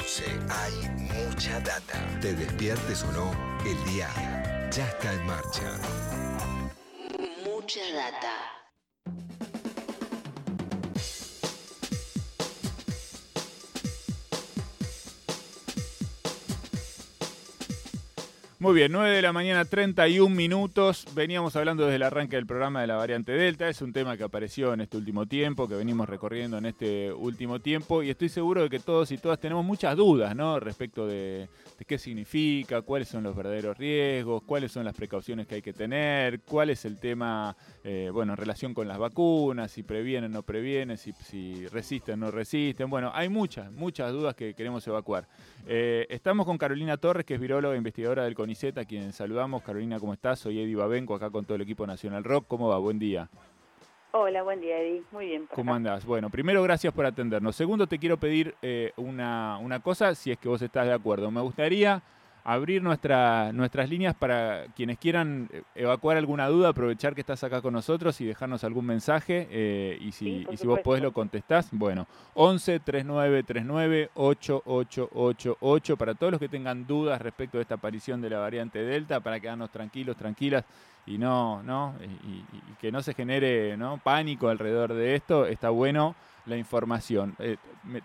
14. Hay mucha data. Te despiertes o no, el día ya está en marcha. Mucha data. Muy bien, 9 de la mañana, 31 minutos. Veníamos hablando desde el arranque del programa de la variante Delta. Es un tema que apareció en este último tiempo, que venimos recorriendo en este último tiempo. Y estoy seguro de que todos y todas tenemos muchas dudas, ¿no? Respecto de, de qué significa, cuáles son los verdaderos riesgos, cuáles son las precauciones que hay que tener, cuál es el tema, eh, bueno, en relación con las vacunas, si previenen o no previenen, si, si resisten o no resisten. Bueno, hay muchas, muchas dudas que queremos evacuar. Eh, estamos con Carolina Torres, que es viróloga e investigadora del CONICET, a quien saludamos. Carolina, ¿cómo estás? Soy Eddie Babenco, acá con todo el equipo Nacional Rock. ¿Cómo va? Buen día. Hola, buen día, Eddie. Muy bien. ¿Cómo andás? Bueno, primero, gracias por atendernos. Segundo, te quiero pedir eh, una, una cosa, si es que vos estás de acuerdo. Me gustaría abrir nuestra, nuestras líneas para quienes quieran eh, evacuar alguna duda, aprovechar que estás acá con nosotros y dejarnos algún mensaje. eh, y si, Sí, y si vos podés lo contestás, bueno, 11 3939 8888 para todos los que tengan dudas respecto de esta aparición de la variante Delta, para quedarnos tranquilos, tranquilas y no, no, y, y- y que no se genere ¿no? pánico alrededor de esto, está bueno la información. Eh,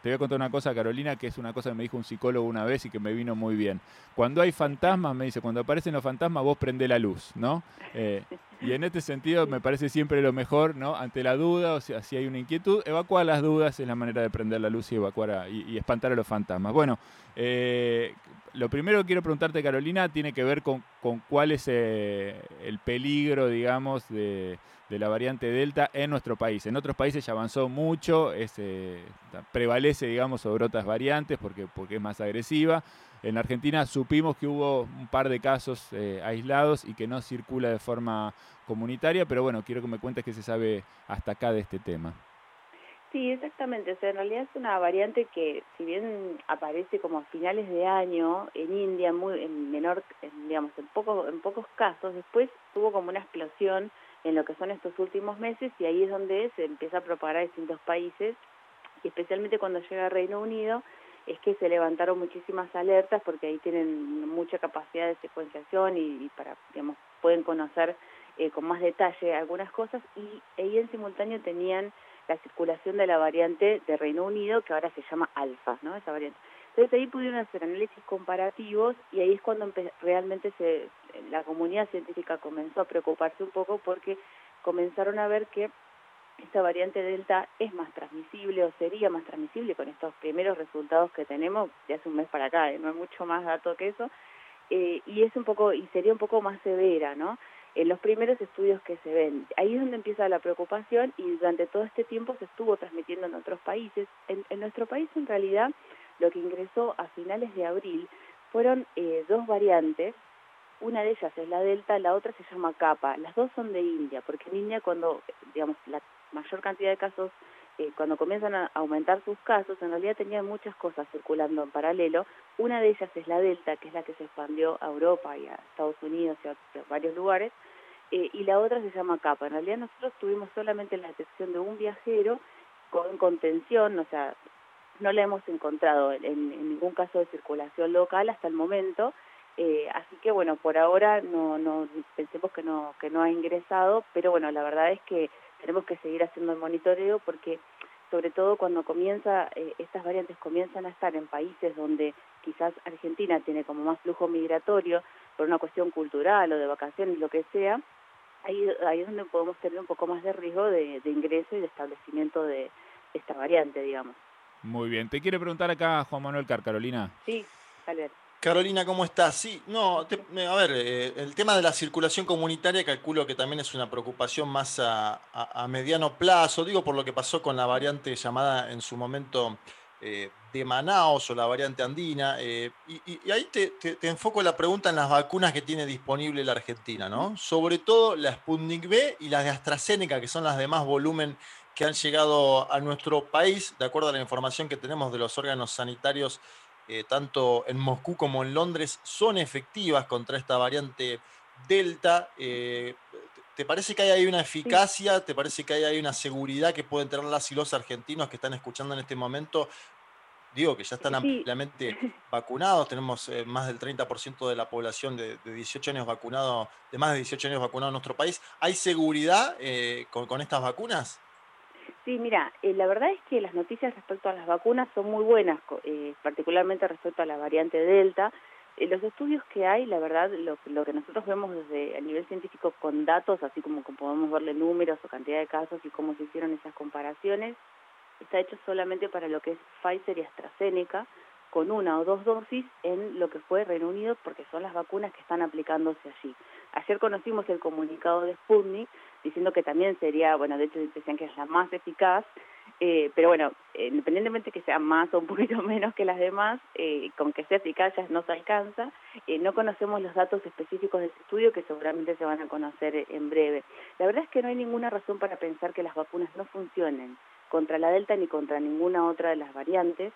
te voy a contar una cosa, Carolina, que es una cosa que me dijo un psicólogo una vez y que me vino muy bien. Cuando hay fantasmas, me dice, cuando aparecen los fantasmas, vos prende la luz, ¿no? Eh, y en este sentido me parece siempre lo mejor, ¿no? Ante la duda, o sea, si hay una inquietud, evacuar las dudas es la manera de prender la luz y evacuar y espantar a los fantasmas. Bueno, eh, lo primero que quiero preguntarte, Carolina, tiene que ver con, con cuál es eh, el peligro, digamos, de, de la variante Delta en nuestro país. En otros países ya avanzó mucho, es, eh, prevalece, digamos, sobre otras variantes porque, porque es más agresiva. En Argentina supimos que hubo un par de casos eh, aislados y que no circula de forma comunitaria, pero bueno, quiero que me cuentes qué se sabe hasta acá de este tema. Sí, exactamente. O sea, en realidad es una variante que, si bien aparece como a finales de año en India, muy en menor, en, digamos, en pocos en pocos casos, después tuvo como una explosión en lo que son estos últimos meses y ahí es donde se empieza a propagar a distintos países y especialmente cuando llega a Reino Unido es que se levantaron muchísimas alertas porque ahí tienen mucha capacidad de secuenciación y, para, digamos, pueden conocer eh, con más detalle algunas cosas y ahí en simultáneo tenían la circulación de la variante de Reino Unido, que ahora se llama alfa, ¿no? Esa variante. Entonces ahí pudieron hacer análisis comparativos y ahí es cuando realmente se, la comunidad científica comenzó a preocuparse un poco porque comenzaron a ver que esta variante Delta es más transmisible o sería más transmisible con estos primeros resultados que tenemos de hace un mes para acá, ¿eh? no hay mucho más dato que eso, eh, y es un poco, y sería un poco más severa, ¿no? En los primeros estudios que se ven. Ahí es donde empieza la preocupación y durante todo este tiempo se estuvo transmitiendo en otros países. En, en nuestro país, en realidad, lo que ingresó a finales de abril fueron eh, dos variantes. Una de ellas es la Delta, la otra se llama Kappa. Las dos son de India, porque en India cuando, digamos, la mayor cantidad de casos, eh, cuando comienzan a aumentar sus casos, en realidad tenían muchas cosas circulando en paralelo. Una de ellas es la Delta, que es la que se expandió a Europa y a Estados Unidos y a, varios lugares, eh, y la otra se llama capa. En realidad nosotros tuvimos solamente la detección de un viajero con contención, o sea, no la hemos encontrado en, en ningún caso de circulación local hasta el momento, eh, así que bueno, por ahora no, no pensemos que no, que no ha ingresado, pero bueno, la verdad es que tenemos que seguir haciendo el monitoreo porque sobre todo cuando comienza, eh, estas variantes comienzan a estar en países donde quizás Argentina tiene como más flujo migratorio por una cuestión cultural o de vacaciones, lo que sea, ahí, ahí es donde podemos tener un poco más de riesgo de, de ingreso y de establecimiento de esta variante, digamos. Muy bien, te quiere preguntar acá Juan Manuel Car, Carolina. Sí, Albert. Carolina, ¿cómo estás? Sí, no, te- a ver, eh, el tema de la circulación comunitaria calculo que también es una preocupación más a, a- a mediano plazo, digo por lo que pasó con la variante llamada en su momento eh, de Manaos o la variante andina, eh, y, y- y ahí te, te- te enfoco la pregunta en las vacunas que tiene disponible la Argentina, ¿no? Sobre todo la Sputnik B y las de AstraZeneca, que son las de más volumen que han llegado a nuestro país, de acuerdo a la información que tenemos de los órganos sanitarios eh, tanto en Moscú como en Londres, son efectivas contra esta variante Delta. Eh, ¿Te parece que hay ahí una eficacia? ¿Te parece que hay ahí una seguridad que pueden tener las y los argentinos que están escuchando en este momento digo que ya están ampliamente vacunados, tenemos eh, más del 30% de la población de, 18 años vacunado, de más de 18 años vacunado en nuestro país. ¿Hay seguridad con, estas vacunas? Sí, mira, eh, la verdad es que las noticias respecto a las vacunas son muy buenas, particularmente respecto a la variante Delta. los estudios que hay, la verdad, lo, lo, que nosotros vemos desde a nivel científico con datos, así como podemos verle números o cantidad de casos y cómo se hicieron esas comparaciones, está hecho solamente para lo que es Pfizer y AstraZeneca, con una o dos dosis en lo que fue Reino Unido, porque son las vacunas que están aplicándose allí. Ayer conocimos el comunicado de Sputnik diciendo que también sería, bueno, de hecho decían que es la más eficaz, eh, pero bueno, independientemente que sea más o un poquito menos que las demás, eh, con que sea eficaz ya no se alcanza. Eh, no conocemos los datos específicos de ese estudio que seguramente se van a conocer en breve. La verdad es que no hay ninguna razón para pensar que las vacunas no funcionen contra la Delta ni contra ninguna otra de las variantes.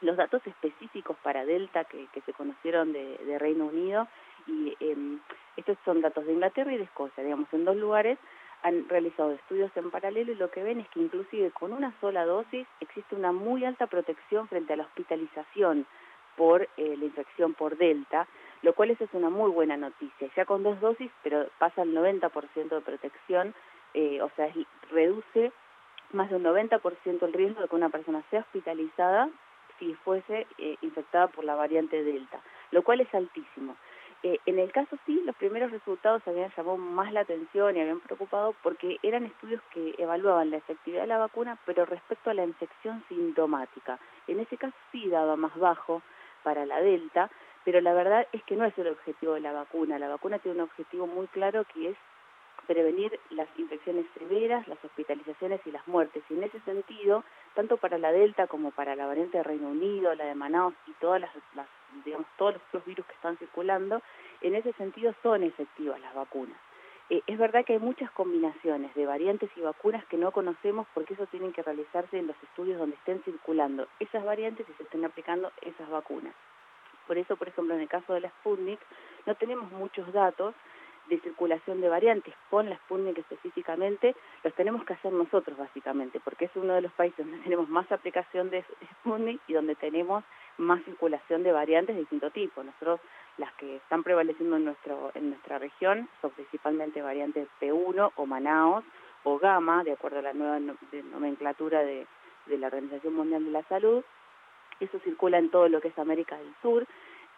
Los datos específicos para Delta que, se conocieron de, Reino Unido, y em, estos son datos de Inglaterra y de Escocia, digamos, en dos lugares han realizado estudios en paralelo y lo que ven es que inclusive con una sola dosis existe una muy alta protección frente a la hospitalización por eh, la infección por Delta, lo cual es una muy buena noticia. Ya con dos dosis, pero pasa el 90% de protección, eh, o sea, reduce más de un 90% el riesgo de que una persona sea hospitalizada si fuese eh, infectada por la variante Delta, lo cual es altísimo. Eh, en el caso sí, los primeros resultados habían llamado más la atención y habían preocupado porque eran estudios que evaluaban la efectividad de la vacuna, pero respecto a la infección sintomática. En ese caso sí daba más bajo para la Delta, pero la verdad es que no es el objetivo de la vacuna. La vacuna tiene un objetivo muy claro que es prevenir las infecciones severas, las hospitalizaciones y las muertes. Y en ese sentido, tanto para la Delta como para la variante de Reino Unido, la de Manaus y todas las, digamos, todos los virus que están circulando, en ese sentido son efectivas las vacunas. Eh, es verdad que hay muchas combinaciones de variantes y vacunas que no conocemos porque eso tienen que realizarse en los estudios donde estén circulando esas variantes y se estén aplicando esas vacunas. Por eso, por ejemplo, en el caso de la Sputnik, no tenemos muchos datos de circulación de variantes con la Sputnik específicamente, los tenemos que hacer nosotros básicamente, porque es uno de los países donde tenemos más aplicación de Sputnik y donde tenemos más circulación de variantes de distinto tipo. Nosotros las que están prevaleciendo en, nuestro, en nuestra región son principalmente variantes P1 o Manaos o Gamma, de acuerdo a la nueva nomenclatura de, de la Organización Mundial de la Salud. Eso circula en todo lo que es América del Sur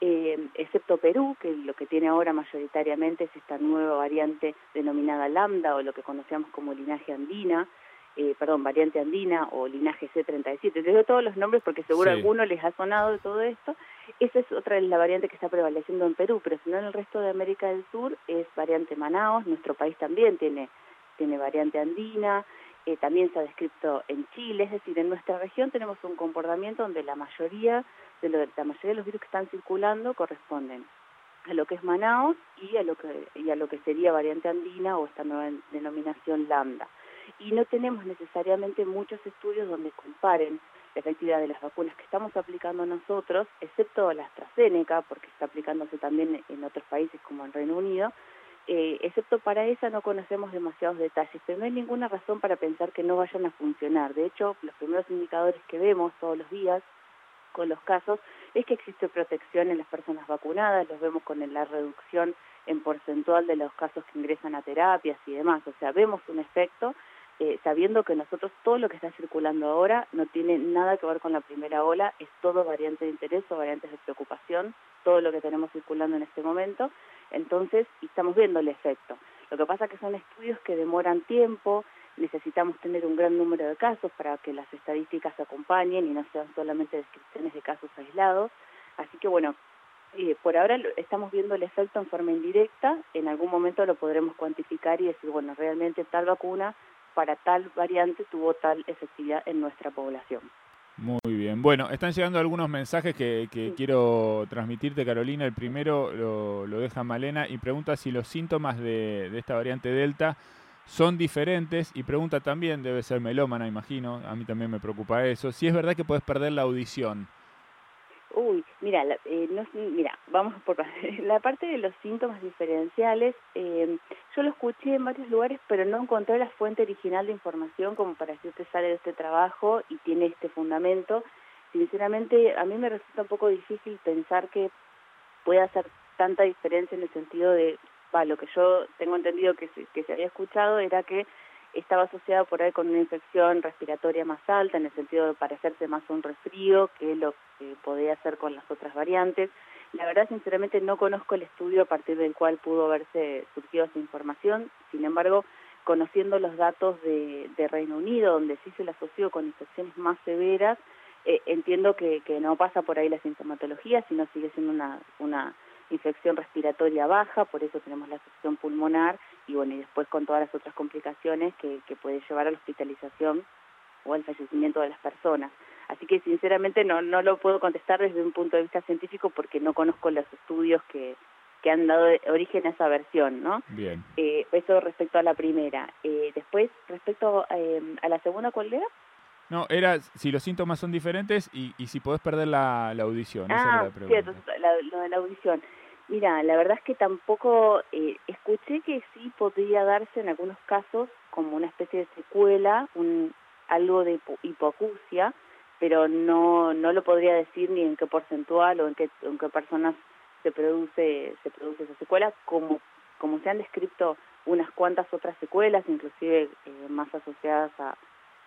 eh, excepto Perú, que lo que tiene ahora mayoritariamente es esta nueva variante denominada lambda o lo que conocemos como linaje andina, eh, perdón, variante andina o linaje C37. Te digo todos los nombres porque seguro a alguno les ha sonado de todo esto. Esa es otra la variante que está prevaleciendo en Perú, pero si no en el resto de América del Sur es variante Manaos, nuestro país también tiene, tiene variante andina, eh, también se ha descrito en Chile, es decir, en nuestra región tenemos un comportamiento donde la mayoría de la mayoría de los virus que están circulando corresponden a lo que es Manaos y a lo que y a lo que sería variante andina o esta nueva denominación lambda. Y no tenemos necesariamente muchos estudios donde comparen la efectividad de las vacunas que estamos aplicando nosotros, excepto la AstraZeneca, porque está aplicándose también en otros países como en Reino Unido, eh, excepto para esa no conocemos demasiados detalles, pero no hay ninguna razón para pensar que no vayan a funcionar. De hecho, los primeros indicadores que vemos todos los días con los casos es que existe protección en las personas vacunadas, los vemos con la reducción en porcentual de los casos que ingresan a terapias y demás, o sea, vemos un efecto eh, sabiendo que nosotros todo lo que está circulando ahora no tiene nada que ver con la primera ola, es todo variante de interés o variantes de preocupación, todo lo que tenemos circulando en este momento, entonces estamos viendo el efecto. Lo que pasa es que son estudios que demoran tiempo, necesitamos tener un gran número de casos para que las estadísticas acompañen y no sean solamente descripciones de casos aislados. Así que bueno, eh, por ahora estamos viendo el efecto en forma indirecta, en algún momento lo podremos cuantificar y decir, bueno, realmente tal vacuna para tal variante tuvo tal efectividad en nuestra población. Muy bien. Bueno, están llegando algunos mensajes que, quiero transmitirte, Carolina. El primero lo, lo, deja Malena y pregunta si los síntomas de, de esta variante Delta son diferentes y pregunta también, debe ser melómana, imagino, a mí también me preocupa eso, si es verdad que puedes perder la audición. Uy, mira, eh, no, mira, vamos por la parte de los síntomas diferenciales. Eh, yo lo escuché en varios lugares, pero no encontré la fuente original de información como para decirte sale de este trabajo y tiene este fundamento. sinceramente a mí me resulta un poco difícil pensar que pueda hacer tanta diferencia en el sentido de, va, lo que yo tengo entendido que se, que se había escuchado era que estaba asociado por ahí con una infección respiratoria más alta, en el sentido de parecerse más a un resfrío que lo que podía hacer con las otras variantes. La verdad, sinceramente, no conozco el estudio a partir del cual pudo haberse surgido esa información. Sin embargo, conociendo los datos de, de Reino Unido, donde sí se le asoció con infecciones más severas, eh, entiendo que, que no pasa por ahí la sintomatología, sino sigue siendo una, una infección respiratoria baja, por eso tenemos la afección pulmonar y bueno, y después con todas las otras complicaciones que, que puede llevar a la hospitalización o al fallecimiento de las personas. Así que sinceramente no, no lo puedo contestar desde un punto de vista científico porque no conozco los estudios que, que han dado origen a esa versión, ¿no? Bien. Eh, eso respecto a la primera. Eh, después, respecto eh, a la segunda, ¿cuál era? No, era si los síntomas son diferentes y, y si podés perder la, la audición. Esa era Ah, la pregunta. cierto, la- lo de la audición. Mira, la verdad es que tampoco eh, escuché que sí podría darse en algunos casos como una especie de secuela, un algo de hipo- hipoacusia, pero no no lo podría decir ni en qué porcentual o en qué en qué personas se produce se produce esa secuela, como como se han descrito unas cuantas otras secuelas, inclusive eh, más asociadas a,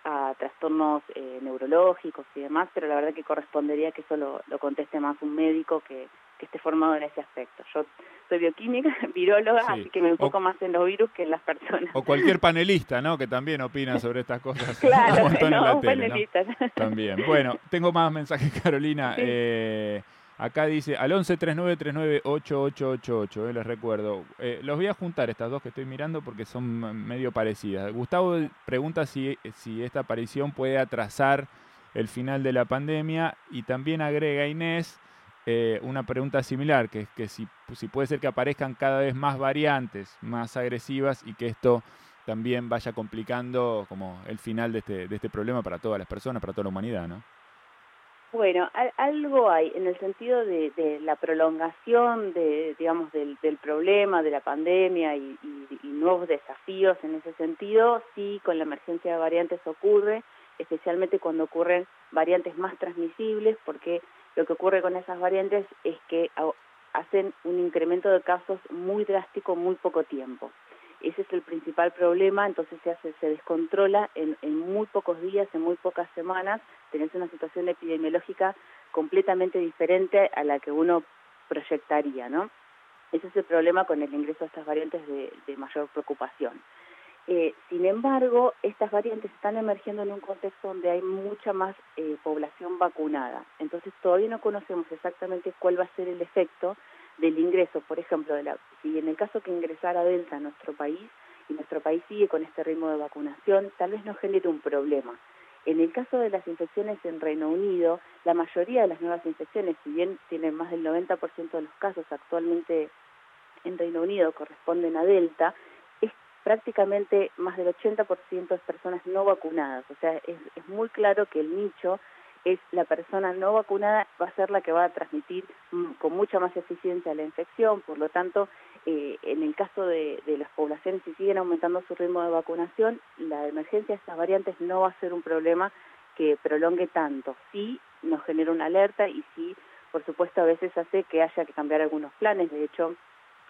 a trastornos eh, neurológicos y demás, pero la verdad que correspondería que eso lo, lo conteste más un médico que, que esté formado en ese aspecto. Yo soy bioquímica, viróloga, Sí. así que me enfoco O- más en los virus que en las personas. O cualquier panelista, ¿no? Que también opina sobre estas cosas. un claro, en no, la un tele, ¿no? panelista. También. Bueno, tengo más mensajes, Carolina. Sí. Eh, acá dice al 11 39 39 8888, eh, les recuerdo. Eh, los voy a juntar estas dos que estoy mirando porque son medio parecidas. Gustavo pregunta si, si esta aparición puede atrasar el final de la pandemia y también agrega Inés eh, una pregunta similar, que es que si, si puede ser que aparezcan cada vez más variantes, más agresivas y que esto también vaya complicando como el final de este, de este problema para todas las personas, para toda la humanidad, ¿no? Bueno, al- algo hay en el sentido de, la prolongación de, digamos, del, del problema, de la pandemia y nuevos desafíos en ese sentido. Sí, con la emergencia de variantes ocurre, especialmente cuando ocurren variantes más transmisibles, porque lo que ocurre con esas variantes es que hacen un incremento de casos muy drástico muy poco tiempo. Ese es el principal problema, entonces se hace, se descontrola en, en muy pocos días, en muy pocas semanas, tenés una situación epidemiológica completamente diferente a la que uno proyectaría, ¿no? Ese es el problema con el ingreso de estas variantes de, de mayor preocupación. Eh, sin embargo, estas variantes están emergiendo en un contexto donde hay mucha más eh, población vacunada. Entonces, todavía no conocemos exactamente cuál va a ser el efecto del ingreso, por ejemplo, de la, si en el caso que ingresara Delta a nuestro país y nuestro país sigue con este ritmo de vacunación, tal vez no genere un problema. En el caso de las infecciones en Reino Unido, la mayoría de las nuevas infecciones, si bien tienen más del 90% de los casos actualmente en Reino Unido corresponden a Delta, prácticamente más del 80% de personas no vacunadas. O sea, es, es muy claro que el nicho es la persona no vacunada va a ser la que va a transmitir mm, con mucha más eficiencia la infección, por lo tanto, eh, en el caso de, de las poblaciones, si siguen aumentando su ritmo de vacunación, la emergencia de estas variantes no va a ser un problema que prolongue tanto. Sí nos genera una alerta y sí, por supuesto, a veces hace que haya que cambiar algunos planes. De hecho,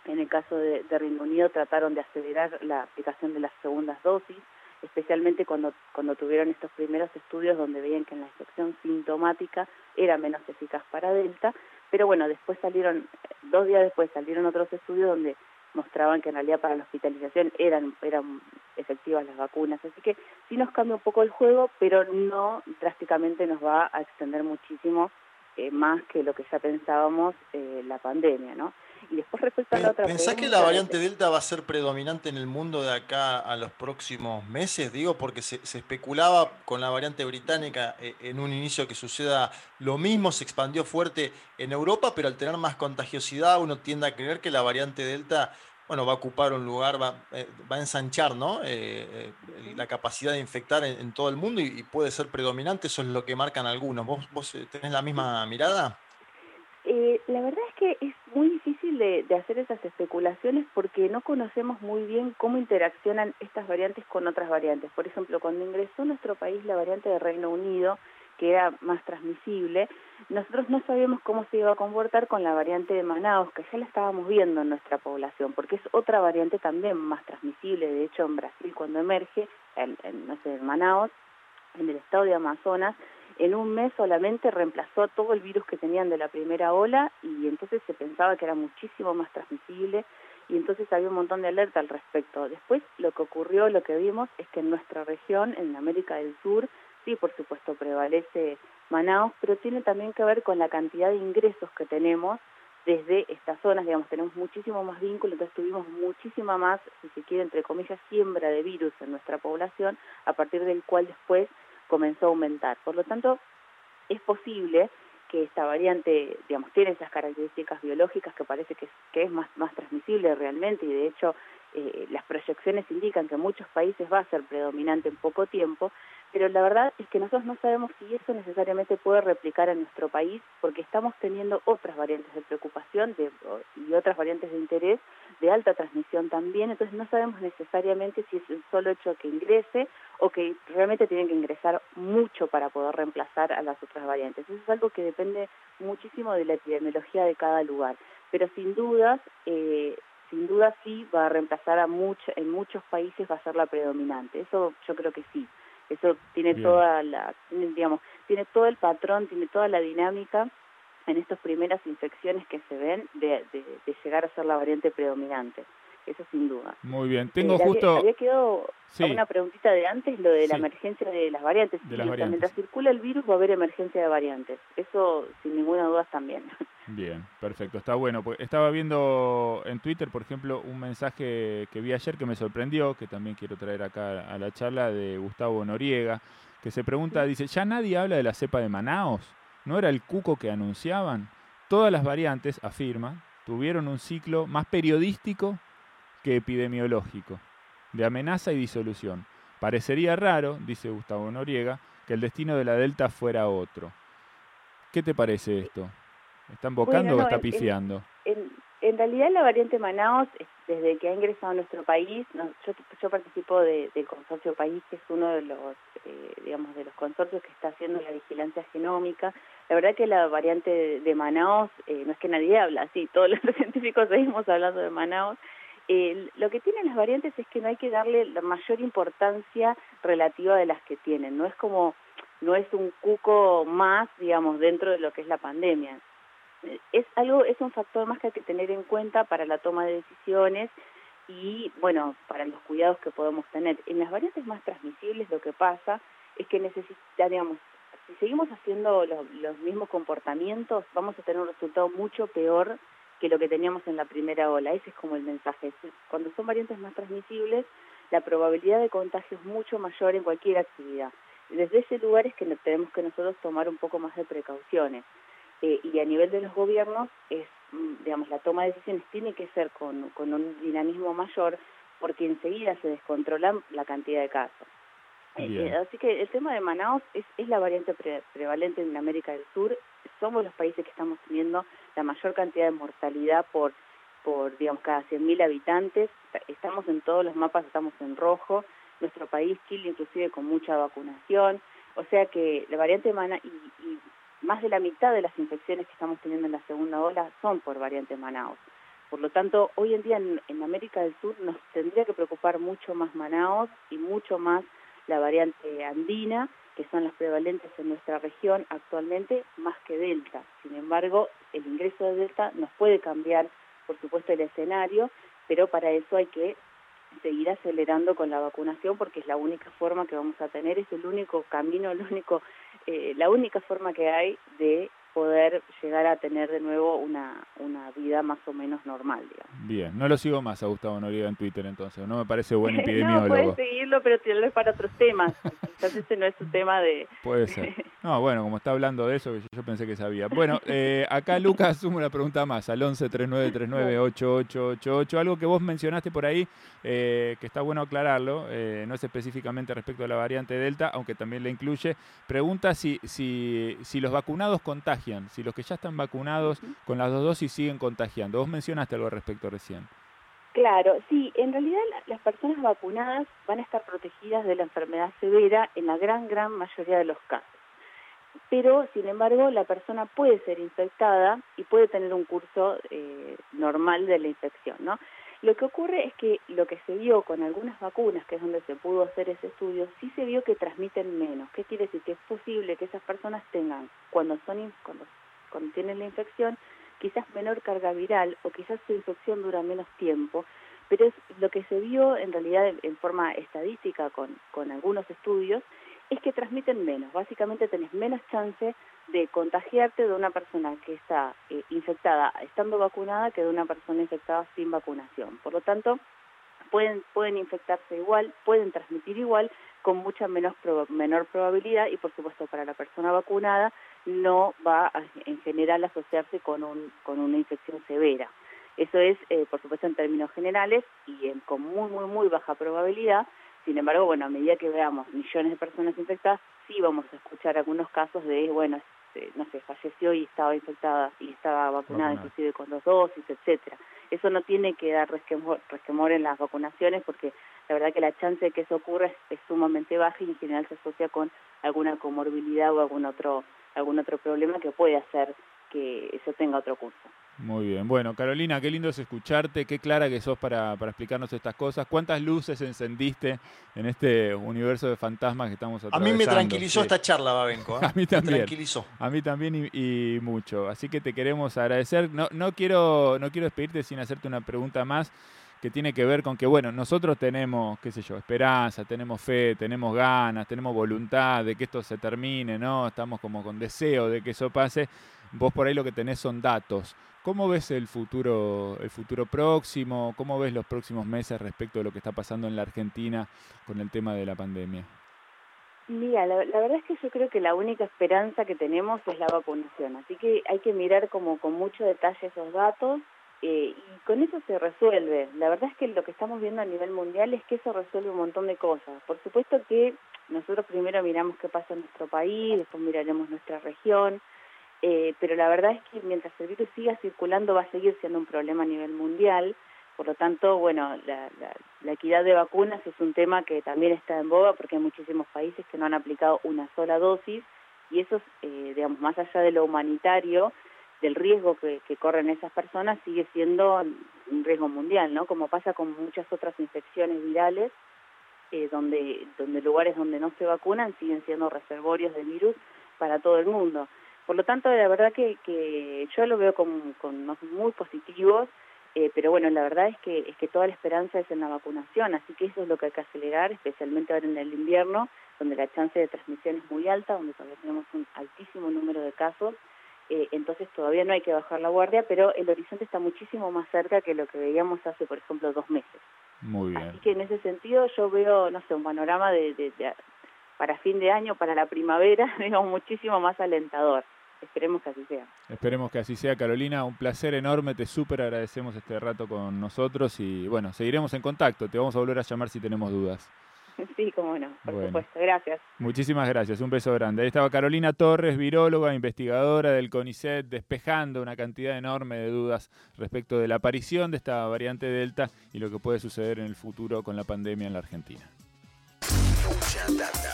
en el caso de, de Reino Unido trataron de acelerar la aplicación de las segundas dosis, especialmente cuando, cuando tuvieron estos primeros estudios donde veían que en la infección sintomática era menos eficaz para Delta, pero bueno, después salieron, dos días después salieron otros estudios donde mostraban que en realidad para la hospitalización eran, eran efectivas las vacunas, así que sí nos cambia un poco el juego, pero no drásticamente nos va a extender muchísimo eh, más que lo que ya pensábamos eh, la pandemia, ¿no? Y después respecto a la otra ¿Pensás que la variante Delta va a ser predominante en el mundo de acá a los próximos meses? Digo, porque se, se especulaba con la variante británica eh, en un inicio que suceda lo mismo, se expandió fuerte en Europa, pero al tener más contagiosidad uno tiende a creer que la variante Delta, bueno, va a ocupar un lugar, va, eh, va a ensanchar, ¿no? Eh, eh, la capacidad de infectar en, en todo el mundo y, y puede ser predominante, eso es lo que marcan algunos. ¿Vos, vos tenés la misma mirada? Eh, la verdad es que es muy difícil de, hacer esas especulaciones porque no conocemos muy bien cómo interaccionan estas variantes con otras variantes. Por ejemplo, cuando ingresó a nuestro país la variante de Reino Unido, que era más transmisible, nosotros no sabíamos cómo se iba a comportar con la variante de Manaus, que ya la estábamos viendo en nuestra población, porque es otra variante también más transmisible. De hecho, en Brasil cuando emerge, en, no sé, en Manaus, en el estado de Amazonas, en un mes solamente reemplazó todo el virus que tenían de la primera ola y entonces se pensaba que era muchísimo más transmisible y entonces había un montón de alerta al respecto. Después lo que ocurrió, lo que vimos es que en nuestra región, en América del Sur, sí, por supuesto, prevalece Manaus, pero tiene también que ver con la cantidad de ingresos que tenemos desde estas zonas, digamos, tenemos muchísimo más vínculo, entonces tuvimos muchísima más, si se quiere, entre comillas, siembra de virus en nuestra población, a partir del cual después comenzó a aumentar. Por lo tanto, es posible que esta variante, digamos, tiene esas características biológicas que parece que es, que es más, más transmisible realmente y de hecho eh, las proyecciones indican que en muchos países va a ser predominante en poco tiempo, pero la verdad es que nosotros no sabemos si eso necesariamente puede replicar en nuestro país porque estamos teniendo otras variantes de preocupación de, y otras variantes de interés de alta transmisión también, entonces no sabemos necesariamente si es el solo hecho que ingrese o que realmente tienen que ingresar mucho para poder reemplazar a las otras variantes. Eso es algo que depende muchísimo de la epidemiología de cada lugar, pero sin dudas, eh, sin duda sí va a reemplazar a mucho, en muchos países va a ser la predominante, eso yo creo que sí. Eso tiene toda la, digamos, tiene todo el patrón, tiene toda la dinámica en estas primeras infecciones que se ven de, de, llegar a ser la variante predominante. Eso sin duda. Muy bien. Tengo eh, justo... Había, quedado una preguntita de antes, lo de la emergencia de las variantes. De las variantes. Mientras circula el virus va a haber emergencia de variantes. Eso sin ninguna duda también. Bien, perfecto, está bueno. Pues estaba viendo en Twitter, por ejemplo, un mensaje que vi ayer que me sorprendió, que también quiero traer acá a la charla, de Gustavo Noriega, que se pregunta, dice, ¿ya nadie habla de la cepa de Manaos? ¿No era el cuco que anunciaban? Todas las variantes, afirma, tuvieron un ciclo más periodístico que epidemiológico, de amenaza y disolución. Parecería raro, dice Gustavo Noriega, que el destino de la Delta fuera otro. ¿Qué te parece esto? ¿Está invocando o está pifiando? En, realidad la variante Manaos, desde que ha ingresado a nuestro país, yo, participo del Consorcio País, que es uno de los, eh, digamos, de los consorcios que está haciendo la vigilancia genómica. La verdad que la variante de, Manaos, eh, no es que nadie habla, sí, todos los científicos seguimos hablando de Manaos, lo que tienen las variantes es que no hay que darle la mayor importancia relativa de las que tienen, no es como, no es un cuco más, digamos, dentro de lo que es la pandemia es algo, es un factor más que hay que tener en cuenta para la toma de decisiones y, bueno, para los cuidados que podemos tener. En las variantes más transmisibles lo que pasa es que necesitaríamos, si seguimos haciendo los, mismos comportamientos, vamos a tener un resultado mucho peor que lo que teníamos en la primera ola. Ese es como el mensaje. Cuando son variantes más transmisibles, la probabilidad de contagio es mucho mayor en cualquier actividad. Desde ese lugar es que tenemos que nosotros tomar un poco más de precauciones. Eh, y a nivel de los gobiernos es mm, digamos la toma de decisiones tiene que ser con, con un dinamismo mayor porque enseguida se descontrola la cantidad de casos eh, eh, así que el tema de Manaus es, es la variante prevalente en América del Sur somos los países que estamos teniendo la mayor cantidad de mortalidad por por digamos cada 100.000 habitantes. Estamos en todos los mapas estamos en rojo. Nuestro país Chile inclusive con mucha vacunación. O sea que la variante Manaus y más de la mitad de las infecciones que estamos teniendo en la segunda ola son por variante Manaus. Por lo tanto, hoy en día en, América del Sur nos tendría que preocupar mucho más Manaus y mucho más la variante andina, que son las prevalentes en nuestra región actualmente, más que Delta. Sin embargo, el ingreso de Delta nos puede cambiar, por supuesto, el escenario, pero para eso hay que seguir acelerando con la vacunación porque es la única forma que vamos a tener, es el único camino, el único eh, la única forma que hay de poder llegar a tener de nuevo una, una vida más o menos normal, digamos. Bien, no lo sigo más a Gustavo Noriega en Twitter entonces, no me parece buen epidemiólogo. no, puedes seguirlo, pero es para otros temas, quizás ese no es su tema de... Puede ser. No, bueno, como está hablando de eso, yo, pensé que sabía. Bueno, eh, acá Lucas suma una pregunta más, al 11 3939 8888, algo que vos mencionaste por ahí, eh, que está bueno aclararlo, eh, no es específicamente respecto a la variante Delta, aunque también la incluye, pregunta si, si, si los vacunados contagian si los que ya están vacunados con las dos dosis siguen contagiando. Vos mencionaste algo al respecto recién. Claro, sí, en realidad las personas vacunadas van a estar protegidas de la enfermedad severa en la gran, gran mayoría de los casos. Pero sin embargo la persona puede ser infectada y puede tener un curso eh, normal de la infección, ¿no? Lo que ocurre es que lo que se vio con algunas vacunas, que es donde se pudo hacer ese estudio, sí se vio que transmiten menos. ¿Qué quiere decir? Que es posible que esas personas tengan, cuando, son, cuando, cuando tienen la infección, quizás menor carga viral o quizás su infección dura menos tiempo, pero es lo que se vio en realidad en forma estadística con, con algunos estudios, es que transmiten menos. Básicamente tenés menos chance de contagiarte de una persona que está eh, infectada estando vacunada que de una persona infectada sin vacunación. Por lo tanto, pueden, pueden infectarse igual, pueden transmitir igual, con mucha menos menor probabilidad y por supuesto para la persona vacunada no va a, en general a asociarse con, un, con una infección severa. Eso es, eh, por supuesto, en términos generales y en, con muy, muy, muy baja probabilidad. Sin embargo, bueno, a medida que veamos millones de personas infectadas, sí vamos a escuchar algunos casos de, bueno, este, no sé, falleció y estaba infectada y estaba vacunada, inclusive con dos dosis, etcétera. Eso no tiene que dar resquemor, en las vacunaciones porque la verdad que la chance de que eso ocurra es, sumamente baja y en general se asocia con alguna comorbilidad o algún otro algún otro problema que puede hacer que eso tenga otro curso. Muy bien. Bueno, Carolina, qué lindo es escucharte, qué clara que sos para, para explicarnos estas cosas. ¿Cuántas luces encendiste en este universo de fantasmas que estamos atravesando? A mí me tranquilizó esta charla, Babenco. ¿eh? A mí también. Me tranquilizó. A mí también y, mucho. Así que te queremos agradecer. No, no, quiero, no quiero despedirte sin hacerte una pregunta más que tiene que ver con que, bueno, nosotros tenemos, qué sé yo, esperanza, tenemos fe, tenemos ganas, tenemos voluntad de que esto se termine, ¿no? Estamos como con deseo de que eso pase. Vos por ahí lo que tenés son datos. ¿Cómo ves el futuro, el futuro próximo? ¿Cómo ves los próximos meses respecto de lo que está pasando en la Argentina con el tema de la pandemia? Mira, la, verdad es que yo creo que la única esperanza que tenemos es la vacunación, así que hay que mirar como con mucho detalle esos datos eh, y con eso se resuelve. La verdad es que lo que estamos viendo a nivel mundial es que eso resuelve un montón de cosas. Por supuesto que nosotros primero miramos qué pasa en nuestro país, después miraremos nuestra región, eh, pero la verdad es que mientras el virus siga circulando va a seguir siendo un problema a nivel mundial. Por lo tanto, bueno, la, equidad de vacunas es un tema que también está en boga porque hay muchísimos países que no han aplicado una sola dosis y eso, eh, digamos, más allá de lo humanitario, del riesgo que, corren esas personas, sigue siendo un riesgo mundial, ¿no? Como pasa con muchas otras infecciones virales, eh, donde, donde lugares donde no se vacunan siguen siendo reservorios de virus para todo el mundo. Por lo tanto, la verdad que, que yo lo veo con, con muy positivos, eh, pero bueno, la verdad es que, es que toda la esperanza es en la vacunación, así que eso es lo que hay que acelerar, especialmente ahora en el invierno, donde la chance de transmisión es muy alta, donde todavía tenemos un altísimo número de casos, eh, entonces todavía no hay que bajar la guardia, pero el horizonte está muchísimo más cerca que lo que veíamos hace, por ejemplo, dos meses. Muy bien. Así que en ese sentido yo veo, no sé, un panorama de para fin de año, para la primavera, digamos, muchísimo más alentador. Esperemos que así sea. Esperemos que así sea, Carolina. Un placer enorme, te súper agradecemos este rato con nosotros y bueno, seguiremos en contacto. Te vamos a volver a llamar si tenemos dudas. Sí, cómo no, por supuesto. Gracias. Muchísimas gracias, un beso grande. Ahí estaba Carolina Torres, viróloga, investigadora del CONICET, despejando una cantidad enorme de dudas respecto de la aparición de esta variante Delta y lo que puede suceder en el futuro con la pandemia en la Argentina.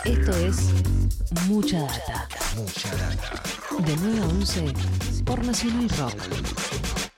Esto es Mucha Data. Mucha Data. De 9 a 11 por Nacional Rock.